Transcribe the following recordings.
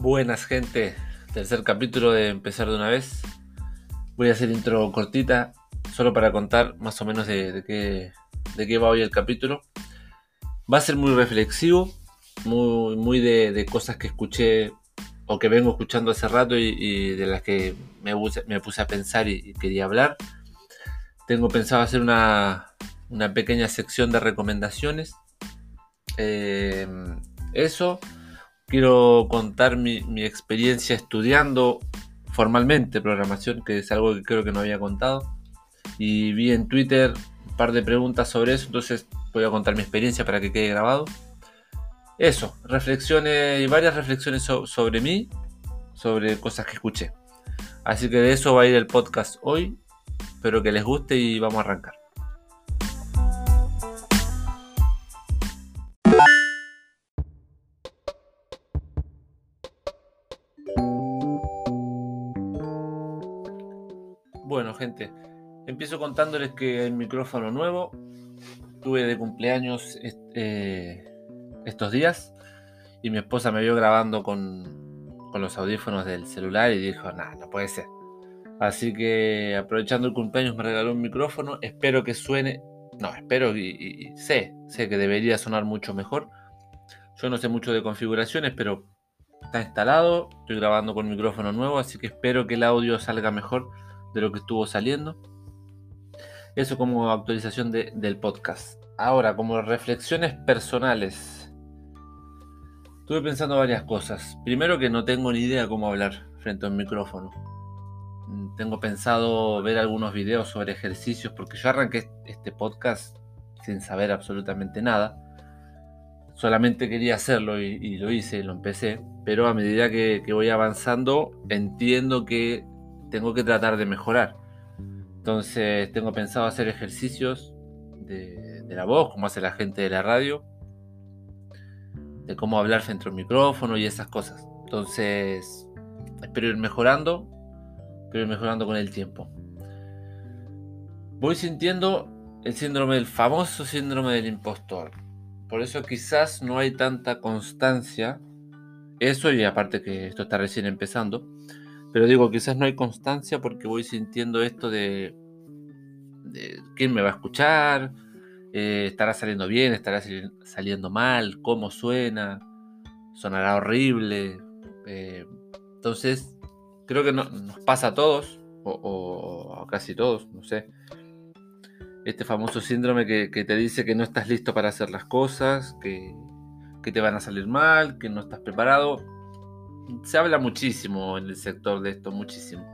Buenas gente, tercer capítulo de Empezar de una vez. Voy a hacer intro cortita, solo para contar más o menos de, qué, de qué va hoy el capítulo. Va a ser muy reflexivo, muy, muy de, cosas que escuché o que vengo escuchando hace rato y, de las que me me puse, a pensar y, quería hablar. Tengo pensado hacer una, una pequeña sección de recomendaciones. Eh, eso quiero contar mi, experiencia estudiando formalmente programación, que es algo que creo que no había contado. Y vi en Twitter un par de preguntas sobre eso, entonces voy a contar mi experiencia para que quede grabado. Eso, reflexiones y varias reflexiones sobre mí, sobre cosas que escuché. Así que de eso va a ir el podcast hoy. Espero que les guste y vamos a arrancar. Gente, empiezo contándoles que el micrófono nuevo. Tuve de cumpleaños eh, estos días. Y mi esposa me vio grabando con, con los audífonos del celular y dijo, nada, no puede ser. Así que aprovechando el cumpleaños me regaló un micrófono, espero que suene, no, espero y, sé, sé que debería sonar mucho mejor. Yo no sé mucho de configuraciones, pero está instalado, estoy grabando con micrófono nuevo, así que espero que el audio salga mejor de lo que estuvo saliendo. Eso como actualización del podcast. Ahora, como reflexiones personales. Estuve pensando varias cosas. Primero que no tengo ni idea cómo hablar frente a un micrófono. Tengo pensado ver algunos videos sobre ejercicios porque yo arranqué este podcast sin saber absolutamente nada. Solamente quería hacerlo y, lo hice, lo empecé. Pero a medida que voy avanzando entiendo que tengo que tratar de mejorar. Entonces tengo pensado hacer ejercicios de, la voz, como hace la gente de la radio, de cómo hablar frente a un micrófono y esas cosas. Entonces espero ir mejorando, espero ir mejorando con el tiempo. Voy sintiendo el síndrome del famoso síndrome del impostor. Por eso quizás no hay tanta constancia. Eso y aparte que esto está recién empezando pero digo, quizás no hay constancia porque voy sintiendo esto de, quién me va a escuchar, eh, estará saliendo bien, estará saliendo mal, cómo suena, sonará horrible. Eh, entonces, creo que nos pasa a todos, o, casi todos, no sé. Este famoso síndrome que, te dice que no estás listo para hacer las cosas, que te van a salir mal, que no estás preparado se habla muchísimo en el sector de esto, muchísimo.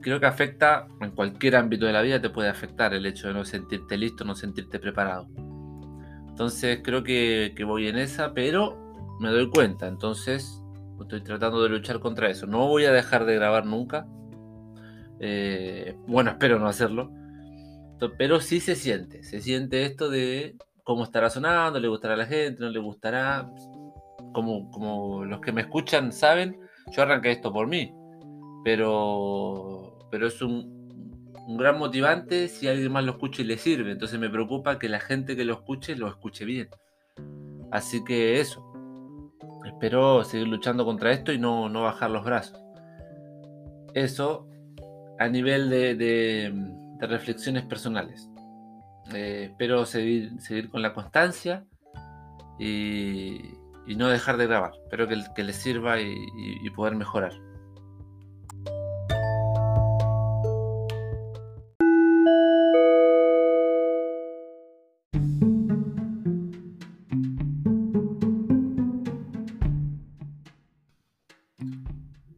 Creo que afecta en cualquier ámbito de la vida, te puede afectar el hecho de no sentirte listo, no sentirte preparado. Entonces creo que, voy en esa, pero me doy cuenta. Entonces estoy tratando de luchar contra eso. No voy a dejar de grabar nunca. Eh, bueno, espero no hacerlo. Pero sí se siente. Se siente esto de cómo estará sonando, le gustará a la gente, no le gustará como, los que me escuchan saben, yo arranqué esto por mí. Pero, pero es un, un, gran motivante si alguien más lo escucha y le sirve. Entonces me preocupa que la gente que lo escuche lo escuche bien. Así que eso. Espero seguir luchando contra esto y no, bajar los brazos. Eso a nivel de, reflexiones personales. Eh, espero seguir, seguir con la constancia y, y no dejar de grabar. Espero que, que les sirva y, poder mejorar.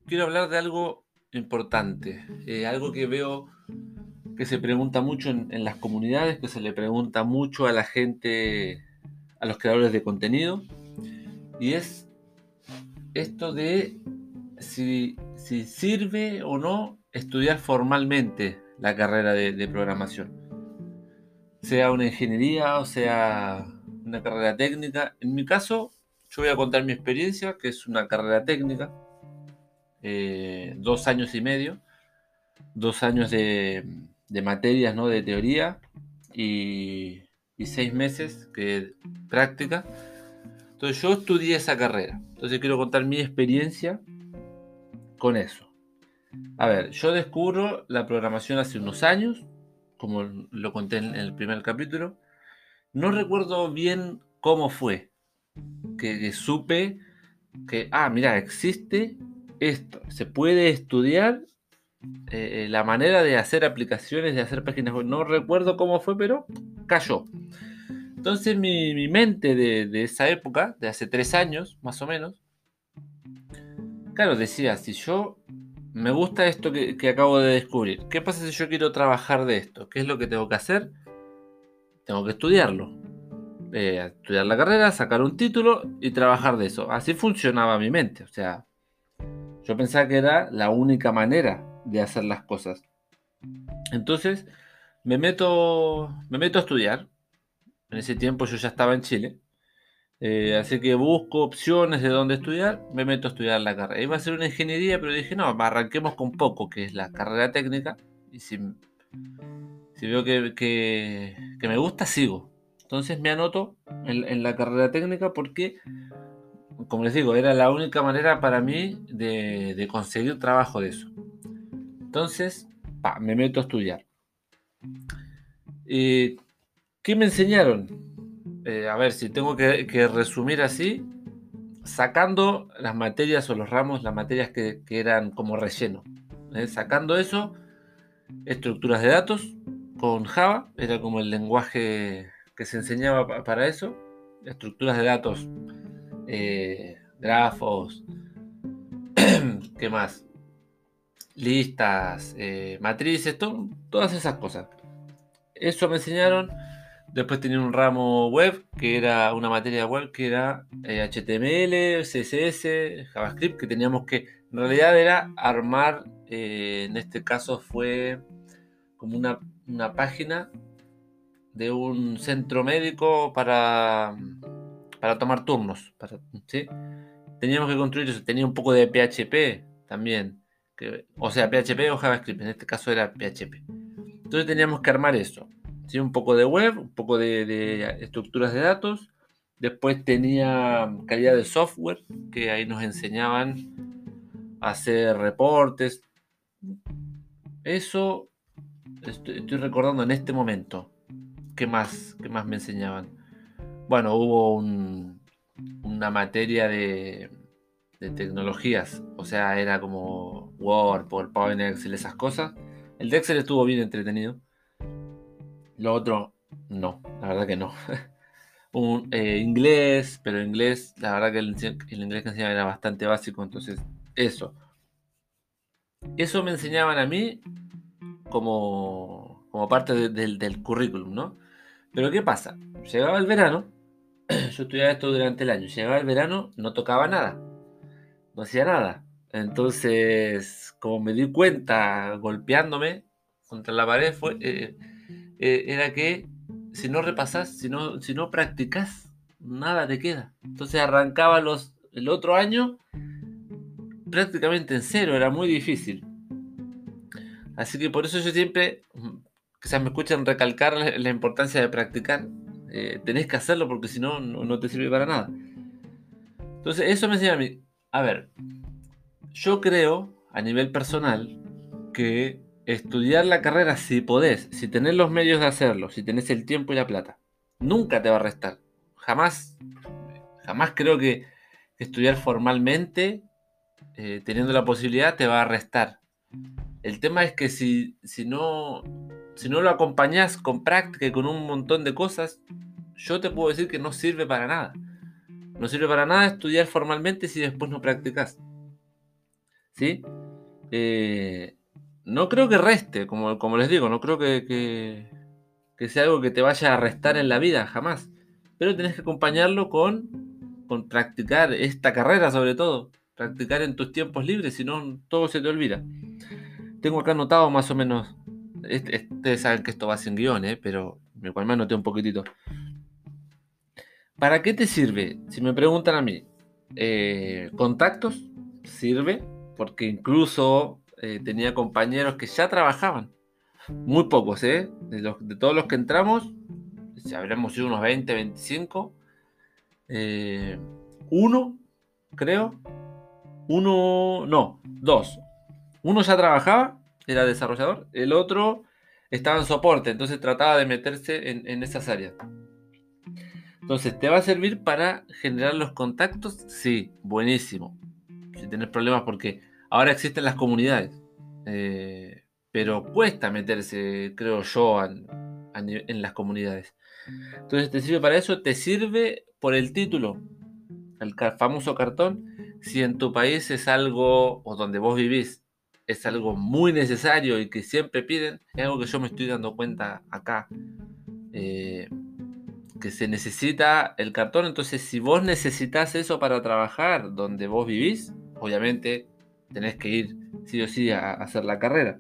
Quiero hablar de algo importante, eh, algo que veo que se pregunta mucho en, en, las comunidades, que se le pregunta mucho a la gente, a los creadores de contenido, y es esto de si, sirve o no estudiar formalmente la carrera de, programación. Sea una ingeniería o sea una carrera técnica. En mi caso, yo voy a contar mi experiencia, que es una carrera técnica. Eh, dos años y medio. Dos años de, materias, ¿no? De teoría. Y, y seis meses de práctica Entonces yo estudié esa carrera. Entonces quiero contar mi experiencia con eso. A ver, yo descubro la programación hace unos años, como lo conté en el primer capítulo. No recuerdo bien cómo fue que, supe que, ah, mira, existe esto, se puede estudiar eh, eh, la manera de hacer aplicaciones, de hacer páginas web. No recuerdo cómo fue, pero cayó. Entonces mi, mente de, esa época, de hace tres años más o menos, claro, decía, si yo me gusta esto que, acabo de descubrir, ¿qué pasa si yo quiero trabajar de esto? ¿Qué es lo que tengo que hacer? Tengo que estudiarlo. Eh, estudiar la carrera, sacar un título y trabajar de eso. Así funcionaba mi mente. O sea, yo pensaba que era la única manera de hacer las cosas. Entonces, me meto, me meto a estudiar. En ese tiempo yo ya estaba en Chile. Eh, así que busco opciones de dónde estudiar, me meto a estudiar la carrera. Iba a ser una ingeniería, pero dije, no, arranquemos con poco, que es la carrera técnica. Y si, veo que, me gusta, sigo. Entonces me anoto en, la carrera técnica porque, como les digo, era la única manera para mí de, conseguir trabajo de eso. Entonces, me meto a estudiar. ¿Qué me enseñaron? Eh, a ver, si tengo que, resumir así, sacando las materias o los ramos, las materias que, eran como relleno. ¿eh? Sacando eso, estructuras de datos con Java, era como el lenguaje que se enseñaba para eso. Estructuras de datos, eh, grafos, ¿qué más? listas, matrices, todas esas cosas. Eso me enseñaron. Después tenía un ramo web, que era una materia web, que era HTML, eh, CSS, JavaScript, que teníamos que, en realidad era armar, eh, en este caso fue como una, página de un centro médico para, para tomar turnos. Para, Teníamos que construir eso, tenía un poco de PHP también o sea, PHP o JavaScript, en este caso era PHP. Entonces teníamos que armar eso. ¿Sí? Un poco de web, un poco de, estructuras de datos. Después tenía calidad de software, que ahí nos enseñaban a hacer reportes. Eso estoy, recordando en este momento. ¿Qué más, qué más me enseñaban? Bueno, hubo una materia de, tecnologías. O sea, era como Word, PowerPoint, Excel, esas cosas. El de Excel estuvo bien entretenido. Lo otro, no, la verdad que no. Un, eh, inglés, pero inglés, la verdad que el, inglés que enseñaba era bastante básico, entonces eso. Eso me enseñaban a mí como, como parte del, del currículum, ¿no? Pero ¿qué pasa? Llegaba el verano, yo estudiaba esto durante el año, llegaba el verano, no tocaba nada no hacía nada. Entonces, como me di cuenta golpeándome contra la pared, fue, eh, eh, era que si no repasas, si no, si no practicas, nada te queda. Entonces arrancaba los, el otro año prácticamente en cero, era muy difícil. Así que por eso yo siempre, quizás me escuchan recalcar la, importancia de practicar. Eh, tenés que hacerlo porque si no, no te sirve para nada. Entonces eso me enseña a mí, a ver, yo creo a nivel personal que estudiar la carrera si podés, si tenés los medios de hacerlo, si tenés el tiempo y la plata, nunca te va a restar. Jamás, jamás creo que estudiar formalmente, eh, teniendo la posibilidad, te va a restar. El tema es que si, si, no, si no lo acompañás con práctica y con un montón de cosas, yo te puedo decir que no sirve para nada. No sirve para nada estudiar formalmente si después no practicas. ¿Sí? Eh, no creo que reste, como, como, les digo, no creo que, que, sea algo que te vaya a restar en la vida, jamás. Pero tenés que acompañarlo con, con practicar esta carrera sobre todo. Practicar en tus tiempos libres, si no todo se te olvida. Tengo acá anotado más o menos, ustedes saben que esto va sin guion, ¿eh? pero me anoté un poquitito. ¿Para qué te sirve? Si me preguntan a mí, eh, contactos, sirve, porque incluso eh, tenía compañeros que ya trabajaban, muy pocos, ¿eh? De, todos los que entramos, si habremos sido unos 20, 25, eh, uno, creo, uno, no, dos. Uno ya trabajaba, era desarrollador, el otro estaba en soporte, entonces trataba de meterse en, esas áreas. Entonces, ¿te va a servir para generar los contactos? Sí, buenísimo. Si tienes problemas, porque ahora existen las comunidades, eh, pero cuesta meterse, creo yo, en las comunidades. Entonces, ¿te sirve para eso? Te sirve por el título, el famoso cartón. Si en tu país es algo, o donde vos vivís, es algo muy necesario y que siempre piden, es algo que yo me estoy dando cuenta acá. Eh, que se necesita el cartón, entonces si vos necesitas eso para trabajar donde vos vivís, obviamente tenés que ir sí o sí a, hacer la carrera.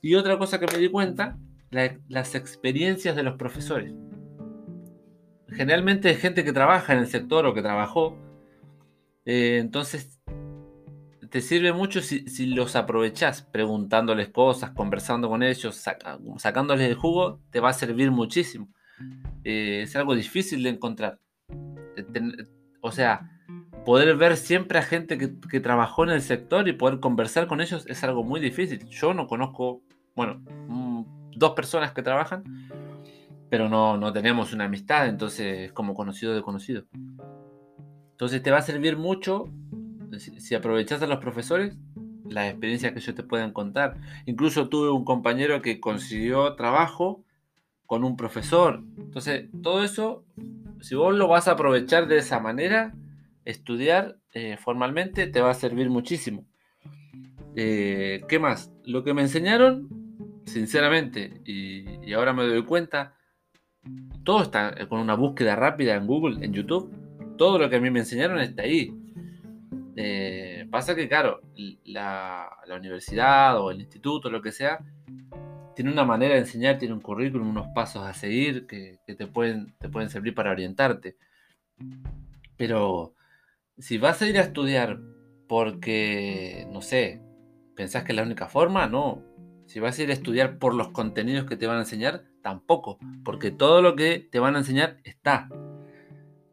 Y otra cosa que me di cuenta, las experiencias de los profesores. Generalmente es gente que trabaja en el sector o que trabajó, eh, entonces te sirve mucho si, los aprovechás preguntándoles cosas, conversando con ellos, sacándoles el jugo, te va a servir muchísimo. Eh, es algo difícil de encontrar. o sea, poder ver siempre a gente que, trabajó en el sector y poder conversar con ellos es algo muy difícil. Yo no conozco, bueno, mm, dos personas que trabajan, pero no, no tenemos una amistad, entonces es como conocido de conocido. Entonces te va a servir mucho si, aprovechas a los profesores, las experiencias que ellos te puedan contar. Incluso tuve un compañero que consiguió trabajo con un profesor. Entonces, todo eso, si vos lo vas a aprovechar de esa manera, estudiar eh, formalmente te va a servir muchísimo. Eh, ¿Qué más? Lo que me enseñaron, sinceramente, y, ahora me doy cuenta, todo está con una búsqueda rápida en Google, en YouTube. Todo lo que a mí me enseñaron está ahí. Eh, pasa que, claro, la, universidad o el instituto, lo que sea, tiene una manera de enseñar, tiene un currículum, unos pasos a seguir que, te, pueden, te pueden servir para orientarte. Pero si vas a ir a estudiar porque, no sé, pensás que es la única forma, no. Si vas a ir a estudiar por los contenidos que te van a enseñar, tampoco. Porque todo lo que te van a enseñar está.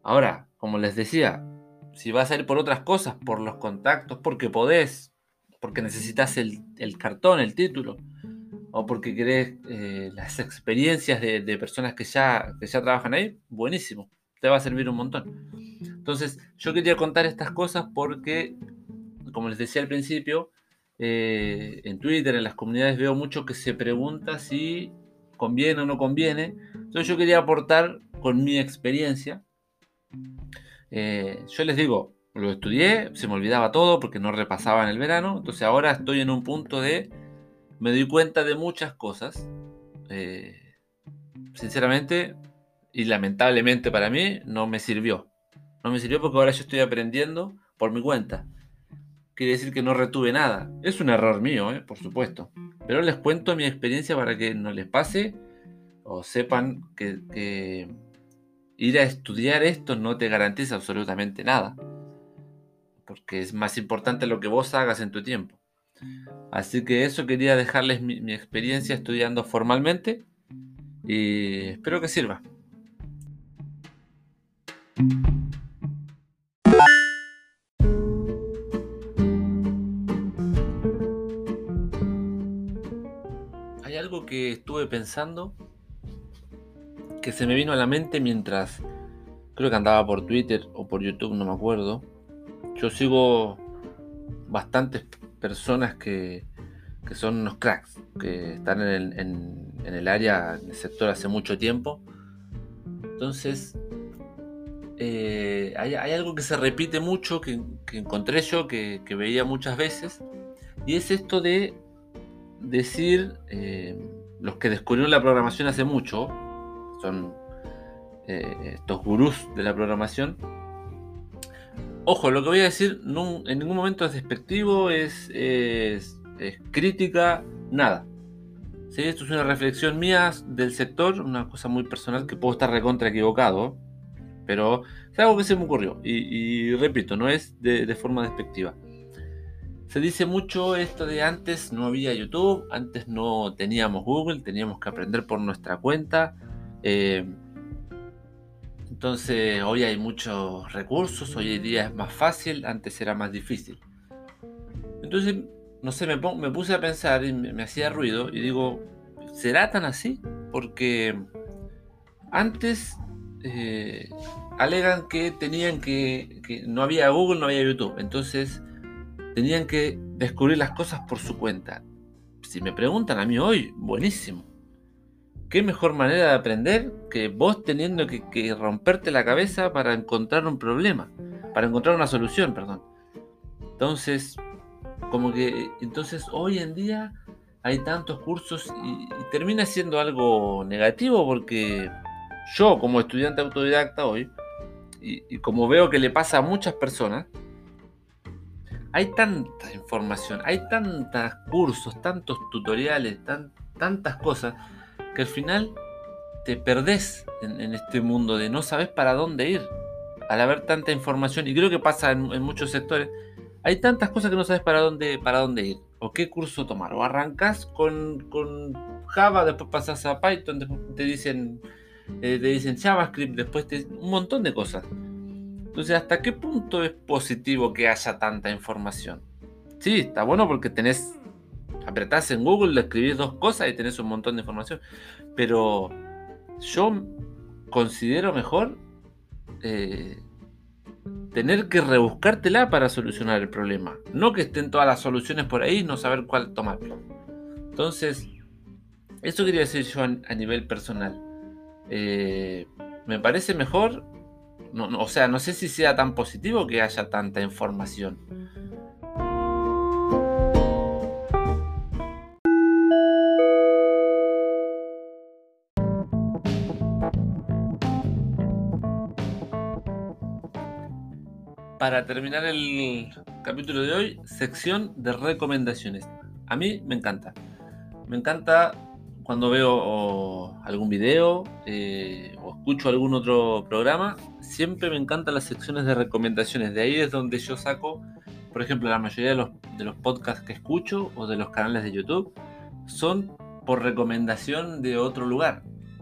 Ahora, como les decía, si vas a ir por otras cosas, por los contactos, porque podés, porque necesitas el, cartón, el título, o porque querés eh, las experiencias de, personas que ya, ya trabajan ahí, buenísimo, te va a servir un montón. Entonces, yo quería contar estas cosas porque, como les decía al principio, eh, en Twitter, en las comunidades veo mucho que se pregunta si conviene o no conviene. Entonces yo quería aportar con mi experiencia eh, yo les digo, lo estudié, se me olvidaba todo porque no repasaba en el verano, entonces ahora estoy en un punto de, me doy cuenta de muchas cosas, eh, sinceramente y lamentablemente para mí no me sirvió. No me sirvió porque ahora yo estoy aprendiendo por mi cuenta. Quiere decir que no retuve nada. Es un error mío, eh, por supuesto. Pero les cuento mi experiencia para que no les pase o sepan que ir a estudiar esto no te garantiza absolutamente nada. Porque es más importante lo que vos hagas en tu tiempo. Así que eso quería dejarles mi, experiencia estudiando formalmente y espero que sirva. Estuve pensando que se me vino a la mente mientras creo que andaba por Twitter o por YouTube, no me acuerdo. Yo sigo bastantes personas que, que son unos cracks, que están en el, área, en el sector hace mucho tiempo. Entonces, eh, hay, algo que se repite mucho, que, encontré yo, que, veía muchas veces, y es esto de decir, eh, los que descubrieron la programación hace mucho, son eh, estos gurús de la programación. Ojo, lo que voy a decir en ningún momento es despectivo, es, crítica, nada. ¿Sí? Esto es una reflexión mía del sector, una cosa muy personal que puedo estar recontra equivocado, pero es algo que se me ocurrió. Y, repito, no es de, forma despectiva. Se dice mucho esto de antes no había YouTube, antes no teníamos Google, teníamos que aprender por nuestra cuenta. Eh, Entonces hoy hay muchos recursos, hoy en día es más fácil, antes era más difícil. Entonces, no sé, me, puse a pensar y me, hacía ruido y digo, ¿será tan así? Porque antes eh, alegan que tenían que, que no había Google, no había YouTube. Entonces tenían que descubrir las cosas por su cuenta. Si me preguntan a mí hoy, buenísimo. ¿Qué mejor manera de aprender que vos teniendo que, romperte la cabeza para encontrar un problema? Para encontrar una solución, perdón. Entonces, como que, entonces hoy en día hay tantos cursos y, termina siendo algo negativo porque yo como estudiante autodidacta hoy, y, como veo que le pasa a muchas personas, hay tanta información, hay tantos cursos, tantos tutoriales, tantas cosas que al final te perdés en, este mundo de no sabes para dónde ir al haber tanta información. Y creo que pasa en, muchos sectores. Hay tantas cosas que no sabes para dónde para dónde ir. O qué curso tomar. O arrancas con, Java después pasas a Python después te dicen eh, te dicen JavaScript después te, un montón de cosas entonces hasta qué punto es positivo que haya tanta información sí está bueno porque tenés apretás en Google, le escribís dos cosas y tenés un montón de información. Pero yo considero mejor eh, tener que rebuscártela para solucionar el problema. No que estén todas las soluciones por ahí y no saber cuál tomar. Entonces, eso quería decir yo a, nivel personal. Eh, me parece mejor, o sea, no sé si sea tan positivo que haya tanta información. para terminar el capítulo de hoy, sección de recomendaciones. A mí me encanta. Me encanta cuando veo algún video eh, o escucho algún otro programa, siempre me encantan las secciones de recomendaciones. De ahí es donde yo saco, por ejemplo, la mayoría de los, de los podcasts que escucho o de los canales de YouTube son por recomendación de otro lugar.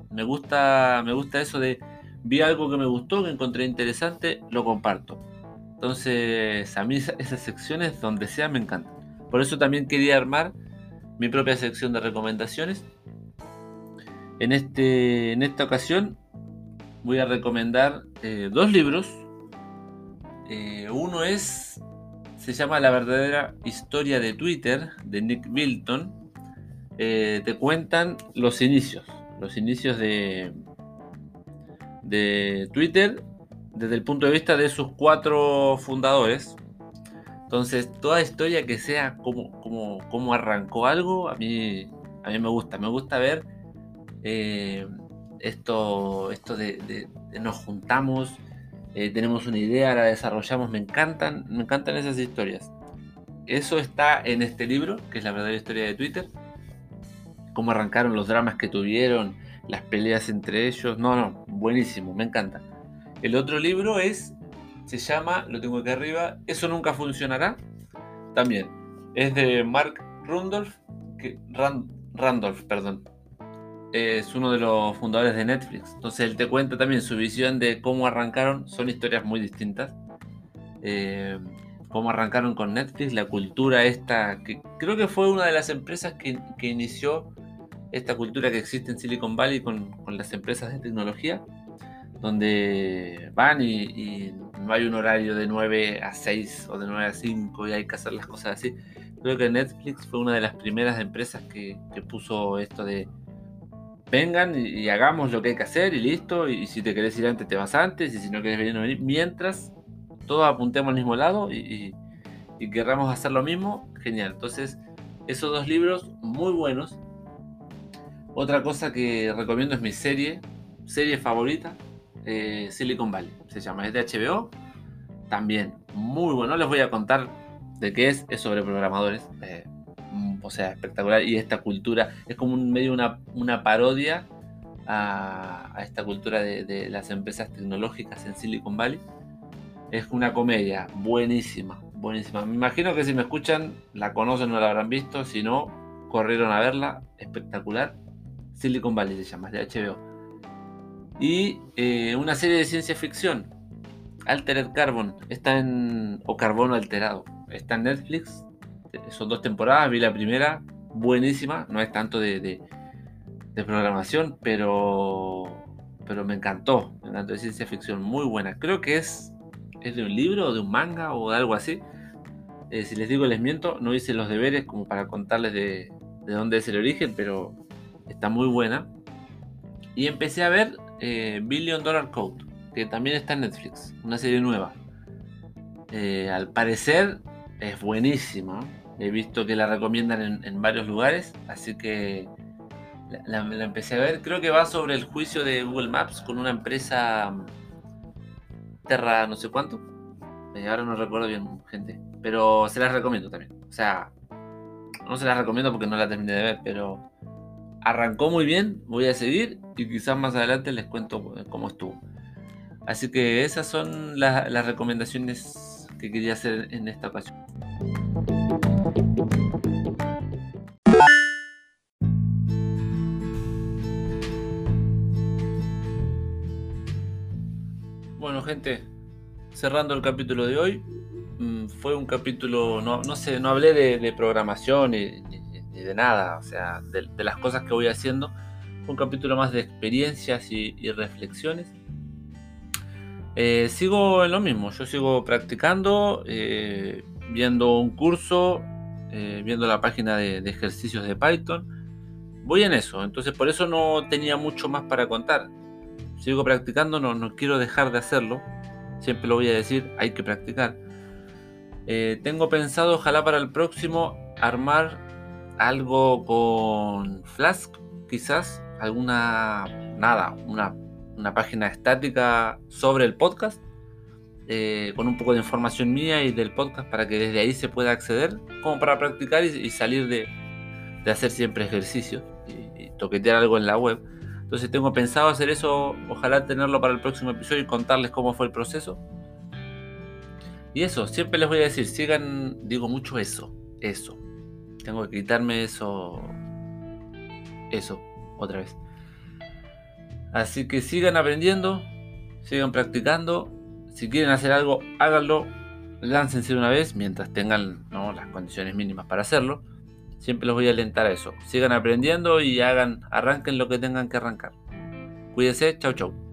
Me gusta, me gusta eso de vi algo que me gustó, que encontré interesante, lo comparto. Entonces, a mí esas secciones, donde sea, me encantan. Por eso también quería armar mi propia sección de recomendaciones. En, este, en esta ocasión voy a recomendar eh, dos libros. Eh, uno es, se llama La verdadera historia de Twitter, de Nick Bilton. Eh, te cuentan los inicios, los inicios de, de Twitter desde el punto de vista de sus cuatro fundadores. Entonces, toda historia que sea como, arrancó algo, a mí, a mí me gusta. Me gusta ver eh, esto, esto de, nos juntamos, eh, tenemos una idea, la desarrollamos. Me encantan, me encantan esas historias. Eso está en este libro, que es la verdadera historia de Twitter. Cómo arrancaron los dramas que tuvieron, las peleas entre ellos. No, no, buenísimo, me encanta. El otro libro es, se llama, lo tengo aquí arriba, Eso nunca funcionará. También es de Mark Randolph, Randolph, perdón. Es uno de los fundadores de Netflix. Entonces él te cuenta también su visión de cómo arrancaron. Son historias muy distintas. Eh, cómo arrancaron con Netflix, la cultura esta, que creo que fue una de las empresas que, inició esta cultura que existe en Silicon Valley con, con las empresas de tecnología donde van y, no hay un horario de 9 a 6 o de 9 a 5 y hay que hacer las cosas así. Creo que Netflix fue una de las primeras empresas que, puso esto de vengan y, hagamos lo que hay que hacer y listo. Y, si te querés ir antes, te vas antes. Y si no querés venir, no venir. Mientras todos apuntemos al mismo lado y, y querramos hacer lo mismo, genial. Entonces, esos dos libros muy buenos. Otra cosa que recomiendo es mi serie, serie favorita, eh, Silicon Valley. Se llama, es de HBO. También muy bueno. No les voy a contar de qué es. Es sobre programadores. Eh, o sea, espectacular. Y esta cultura es como un medio una, una parodia a, esta cultura de, las empresas tecnológicas en Silicon Valley. Es una comedia buenísima, buenísima. Me imagino que si me escuchan la conocen, no la habrán visto. Si no, corrieron a verla. Espectacular. Silicon Valley se llama, de HBO. Y eh, una serie de ciencia ficción, Altered Carbon, está en. o Carbono Alterado. Está en Netflix. Son dos temporadas, vi la primera, buenísima. No es tanto de, de, programación, pero. Pero me encantó. Me encantó de ciencia ficción, muy buena. Creo que es. Es de un libro, o de un manga o de algo así. Eh, si les digo les miento, no hice los deberes como para contarles de, de dónde es el origen, pero está muy buena. Y empecé a ver eh, Billion Dollar Code, que también está en Netflix, una serie nueva. Eh, al parecer es buenísima. He visto que la recomiendan en, varios lugares, así que la, empecé a ver. Creo que va sobre el juicio de Google Maps con una empresa Terra no sé cuánto. Eh, ahora no recuerdo bien, gente. Pero se las recomiendo también. O sea, no se las recomiendo porque no la terminé de ver, pero arrancó muy bien, voy a seguir y quizás más adelante les cuento cómo estuvo. Así que esas son las recomendaciones que quería hacer en esta ocasión. Bueno gente, cerrando el capítulo de hoy, mm, fue un capítulo, no, no sé, no hablé de, programación y, de nada, o sea, de, las cosas que voy haciendo. un capítulo más de experiencias y, reflexiones. Eh, sigo en lo mismo, yo sigo practicando, eh, viendo un curso, eh, viendo la página de, ejercicios de Python. Voy en eso, entonces por eso no tenía mucho más para contar. Sigo practicando, no, no quiero dejar de hacerlo. Siempre lo voy a decir, hay que practicar. tengo pensado, ojalá para el próximo, armar algo con Flask, quizás, alguna, nada, una, página estática sobre el podcast, eh, con un poco de información mía y del podcast para que desde ahí se pueda acceder, como para practicar y, salir de, hacer siempre ejercicio y, toquetear algo en la web. Entonces tengo pensado hacer eso, ojalá tenerlo para el próximo episodio y contarles cómo fue el proceso. Y eso, siempre les voy a decir, sigan, digo mucho eso, eso, tengo que quitarme eso. Eso, otra vez. Así que sigan aprendiendo, sigan practicando. Si quieren hacer algo, háganlo. Láncense una vez mientras tengan las condiciones mínimas para hacerlo. Siempre los voy a alentar a eso. Sigan aprendiendo y hagan, arranquen lo que tengan que arrancar. Cuídense, chau chau.